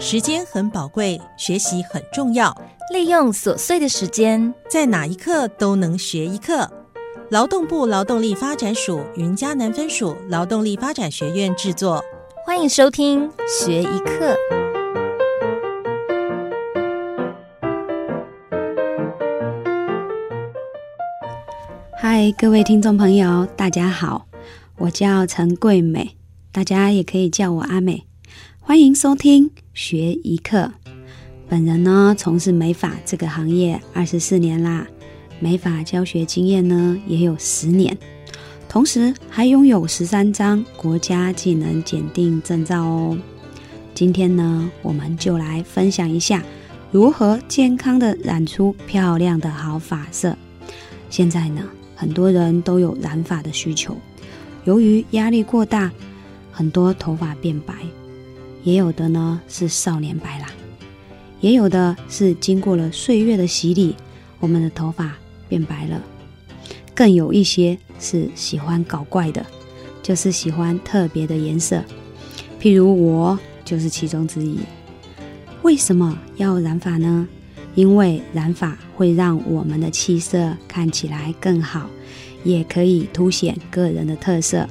时间很宝贵，学习很重要。利用琐碎的时间，在哪一刻都能学一课。劳动部劳动力发展署云嘉南分署劳动力发展学院制作，欢迎收听学一课。嗨，各位听众朋友，大家好，我叫陈桂美，大家也可以叫我阿美。欢迎收听学一课。本人呢，从事美发这个行业二十四年啦，美发教学经验呢也有十年，同时还拥有十三张国家技能检定证照哦。今天呢，我们就来分享一下如何健康的染出漂亮的好发色。现在呢，很多人都有染发的需求，由于压力过大，很多头发变白。也有的呢是少年白啦，也有的是经过了岁月的洗礼，我们的头发变白了。更有一些是喜欢搞怪的，就是喜欢特别的颜色，譬如我就是其中之一。为什么要染发呢？因为染发会让我们的气色看起来更好，也可以凸显个人的特色。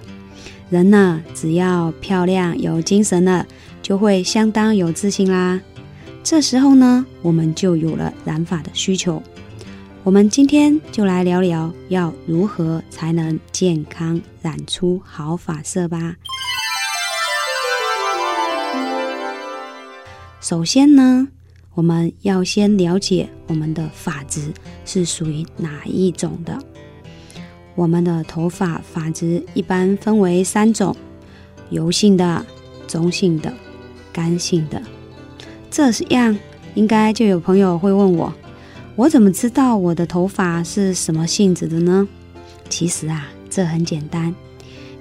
人呢，只要漂亮有精神了。就会相当有自信啦。这时候呢，我们就有了染发的需求。我们今天就来聊聊，要如何才能健康染出好发色吧。首先呢，我们要先了解我们的发质是属于哪一种的。我们的头发发质一般分为三种：油性的、中性的。干性的，这样应该就有朋友会问我，我怎么知道我的头发是什么性质的呢？其实啊，这很简单，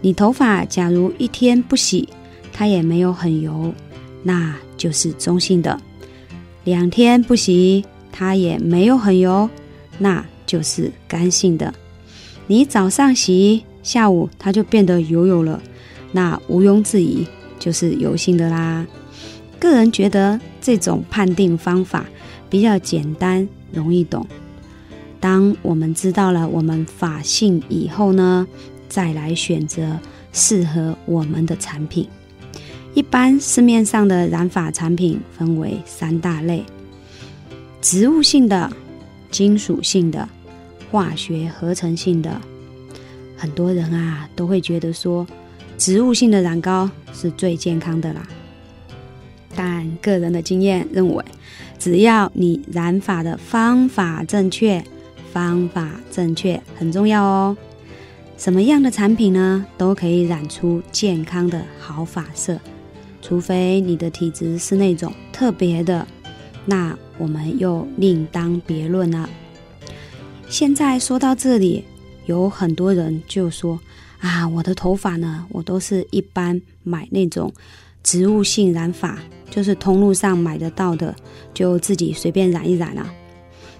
你头发假如一天不洗，它也没有很油，那就是中性的；两天不洗，它也没有很油，那就是干性的。你早上洗，下午它就变得油油了，那毋庸置疑就是油性的啦。个人觉得这种判定方法比较简单，容易懂。当我们知道了我们发性以后呢，再来选择适合我们的产品。一般市面上的染发产品分为三大类：植物性的、金属性的、化学合成性的。很多人啊都会觉得说，植物性的染膏是最健康的啦。个人的经验认为，只要你染发的方法正确，方法正确很重要哦。什么样的产品呢，都可以染出健康的好发色，除非你的体质是那种特别的，那我们又另当别论了。现在说到这里，有很多人就说啊，我的头发呢，我都是一般买那种。植物性染发就是通路上买得到的，就自己随便染一染啊。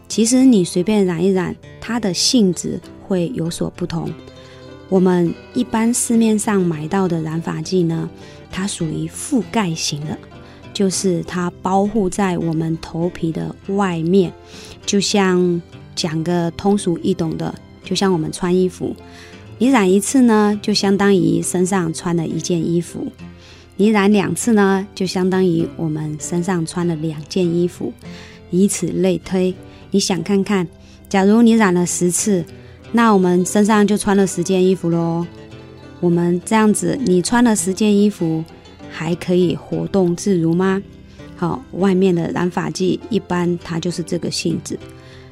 其实你随便染一染，它的性质会有所不同。我们一般市面上买到的染发剂呢，它属于覆盖型的，就是它包护在我们头皮的外面。就像讲个通俗易懂的，就像我们穿衣服，你染一次呢，就相当于身上穿了一件衣服。你染两次呢，就相当于我们身上穿了两件衣服，以此类推。你想看看，假如你染了十次，那我们身上就穿了十件衣服喽。我们这样子，你穿了十件衣服，还可以活动自如吗？好，外面的染发剂一般它就是这个性质。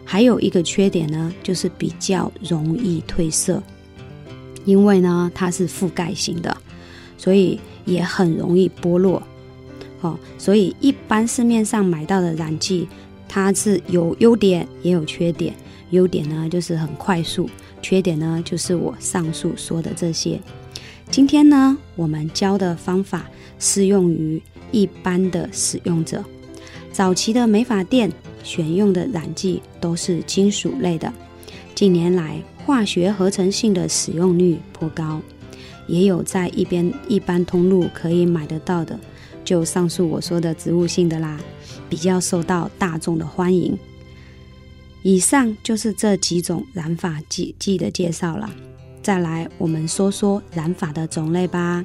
还有一个缺点呢，就是比较容易褪色，因为呢它是覆盖型的，所以。也很容易剥落，哦，所以一般市面上买到的染剂，它是有优点也有缺点。优点呢就是很快速，缺点呢就是我上述说的这些。今天呢，我们教的方法适用于一般的使用者。早期的美发店选用的染剂都是金属类的，近年来化学合成性的使用率颇高。也有在一边一般通路可以买得到的，就上述我说的植物性的啦，比较受到大众的欢迎。以上就是这几种染发剂剂的介绍了。再来，我们说说染发的种类吧。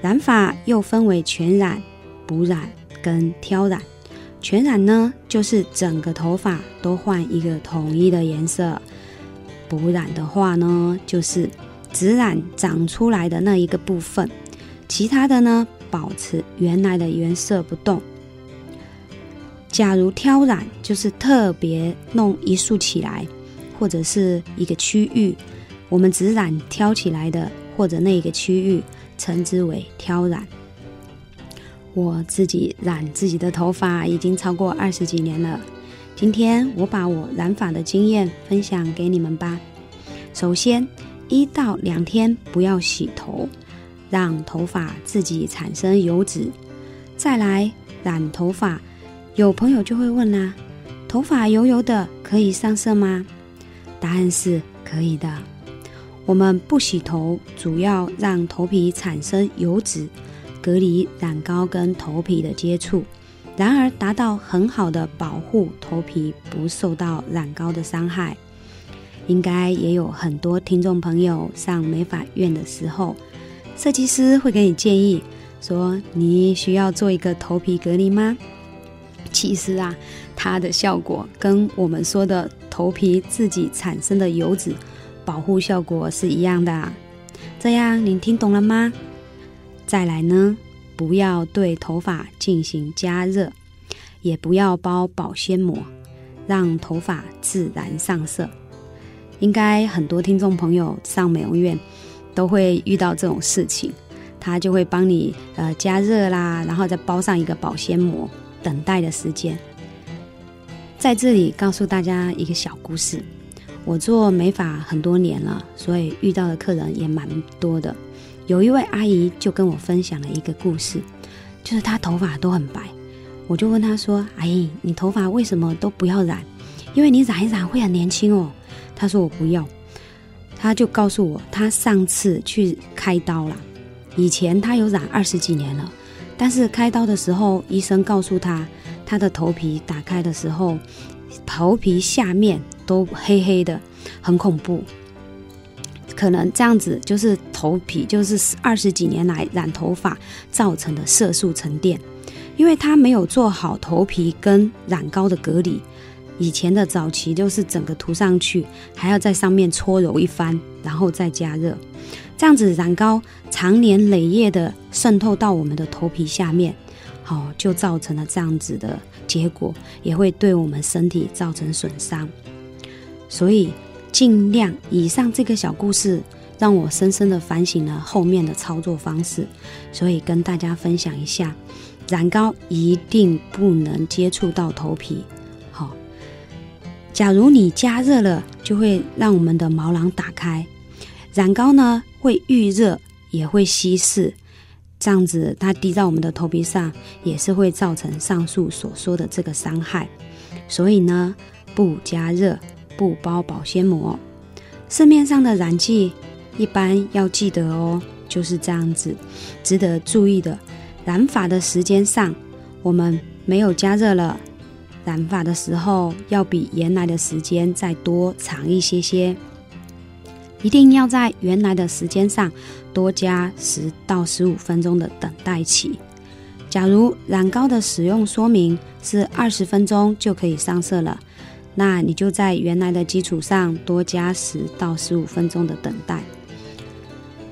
染发又分为全染、补染跟挑染。全染呢，就是整个头发都换一个统一的颜色；补染的话呢，就是只染长出来的那一个部分，其他的呢保持原来的颜色不动。假如挑染，就是特别弄一束起来，或者是一个区域。我们只染挑起来的，或者那一个区域，称之为挑染。我自己染自己的头发已经超过二十几年了。今天我把我染发的经验分享给你们吧。首先，一到两天不要洗头，让头发自己产生油脂。再来染头发，有朋友就会问啦：头发油油的可以上色吗？答案是可以的。我们不洗头，主要让头皮产生油脂，隔离染膏跟头皮的接触，然而达到很好的保护头皮不受到染膏的伤害。应该也有很多听众朋友上美发院的时候，设计师会给你建议说：“你需要做一个头皮隔离吗？”其实啊，它的效果跟我们说的头皮自己产生的油脂。保护效果是一样的，这样您听懂了吗？再来呢，不要对头发进行加热，也不要包保鲜膜，让头发自然上色。应该很多听众朋友上美容院都会遇到这种事情，他就会帮你呃加热啦，然后再包上一个保鲜膜，等待的时间。在这里告诉大家一个小故事。我做美发很多年了，所以遇到的客人也蛮多的。有一位阿姨就跟我分享了一个故事，就是她头发都很白，我就问她说：“阿姨，你头发为什么都不要染？因为你染一染会很年轻哦。”他说：“我不要。”他就告诉我，他上次去开刀了。以前他有染二十几年了，但是开刀的时候，医生告诉他，他的头皮打开的时候，头皮下面。都黑黑的，很恐怖。可能这样子就是头皮，就是二十几年来染头发造成的色素沉淀，因为他没有做好头皮跟染膏的隔离。以前的早期就是整个涂上去，还要在上面搓揉一番，然后再加热，这样子染膏长年累月的渗透到我们的头皮下面，好就造成了这样子的结果，也会对我们身体造成损伤。所以，尽量以上这个小故事，让我深深的反省了后面的操作方式。所以跟大家分享一下，染膏一定不能接触到头皮。假如你加热了，就会让我们的毛囊打开，染膏呢会遇热也会稀释，这样子它滴在我们的头皮上，也是会造成上述所说的这个伤害。所以呢，不加热。不包保鲜膜，市面上的染剂一般要记得哦，就是这样子。值得注意的，染发的时间上，我们没有加热了，染发的时候要比原来的时间再多长一些些，一定要在原来的时间上多加十到十五分钟的等待期。假如染膏的使用说明是二十分钟就可以上色了。那你就在原来的基础上多加十到十五分钟的等待，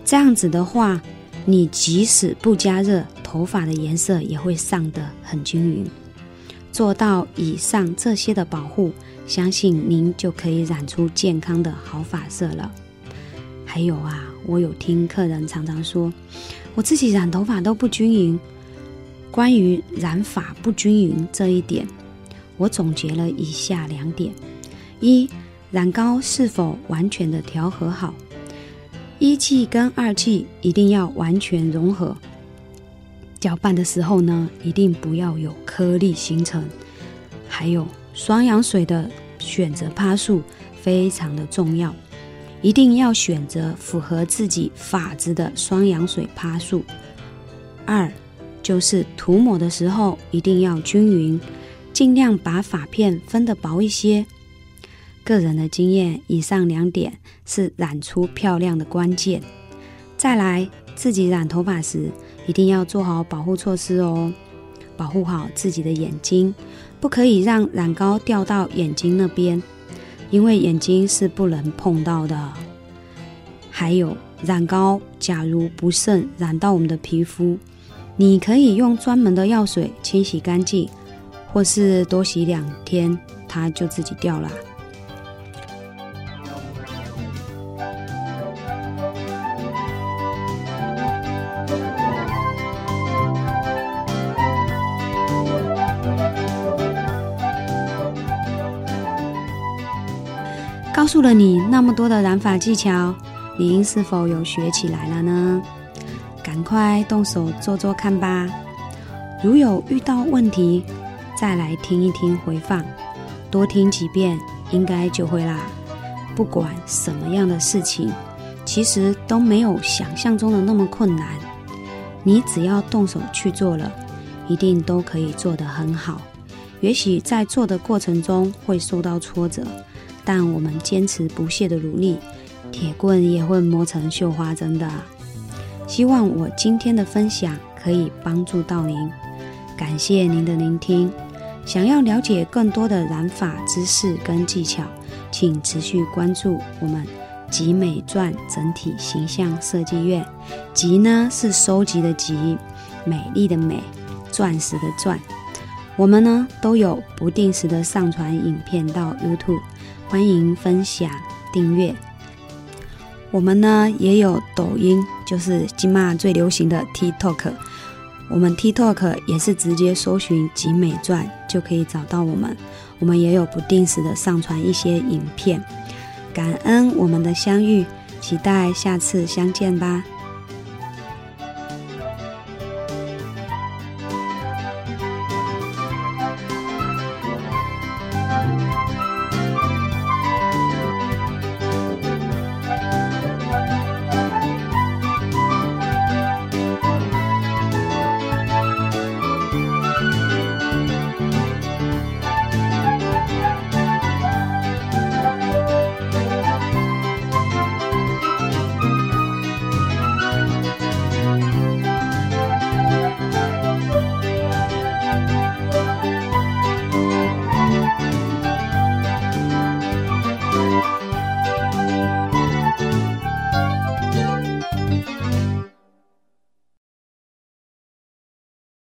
这样子的话，你即使不加热，头发的颜色也会上得很均匀。做到以上这些的保护，相信您就可以染出健康的好发色了。还有啊，我有听客人常常说，我自己染头发都不均匀。关于染发不均匀这一点。我总结了以下两点：一、染膏是否完全的调和好；一剂跟二剂一定要完全融合。搅拌的时候呢，一定不要有颗粒形成。还有双氧水的选择趴数非常的重要，一定要选择符合自己发质的双氧水趴数。二、就是涂抹的时候一定要均匀，尽量把发片分得薄一些。个人的经验，以上两点是染出漂亮的关键。再来，自己染头发时一定要做好保护措施哦，保护好自己的眼睛，不可以让染膏掉到眼睛那边，因为眼睛是不能碰到的。还有染膏，假如不慎染到我们的皮肤，你可以用专门的药水清洗干净，或是多洗两天，它就自己掉了。了你那么多的染发技巧，您是否有学起来了呢？赶快动手做做看吧！如有遇到问题，再来听一听回放，多听几遍，应该就会啦。不管什么样的事情，其实都没有想象中的那么困难。你只要动手去做了，一定都可以做得很好。也许在做的过程中会受到挫折。但我们坚持不懈的努力，铁棍也会磨成绣花针的。希望我今天的分享可以帮助到您，感谢您的聆听。想要了解更多的染发知识跟技巧，请持续关注我们集美钻整体形象设计院。集呢是收集的集，美丽的美，钻石的钻。我们呢都有不定时的上传影片到 YouTube。欢迎分享、订阅。我们呢也有抖音，就是今嘛最流行的 TikTok。我们 TikTok 也是直接搜寻“集美传”就可以找到我们。我们也有不定时的上传一些影片。感恩我们的相遇，期待下次相见吧。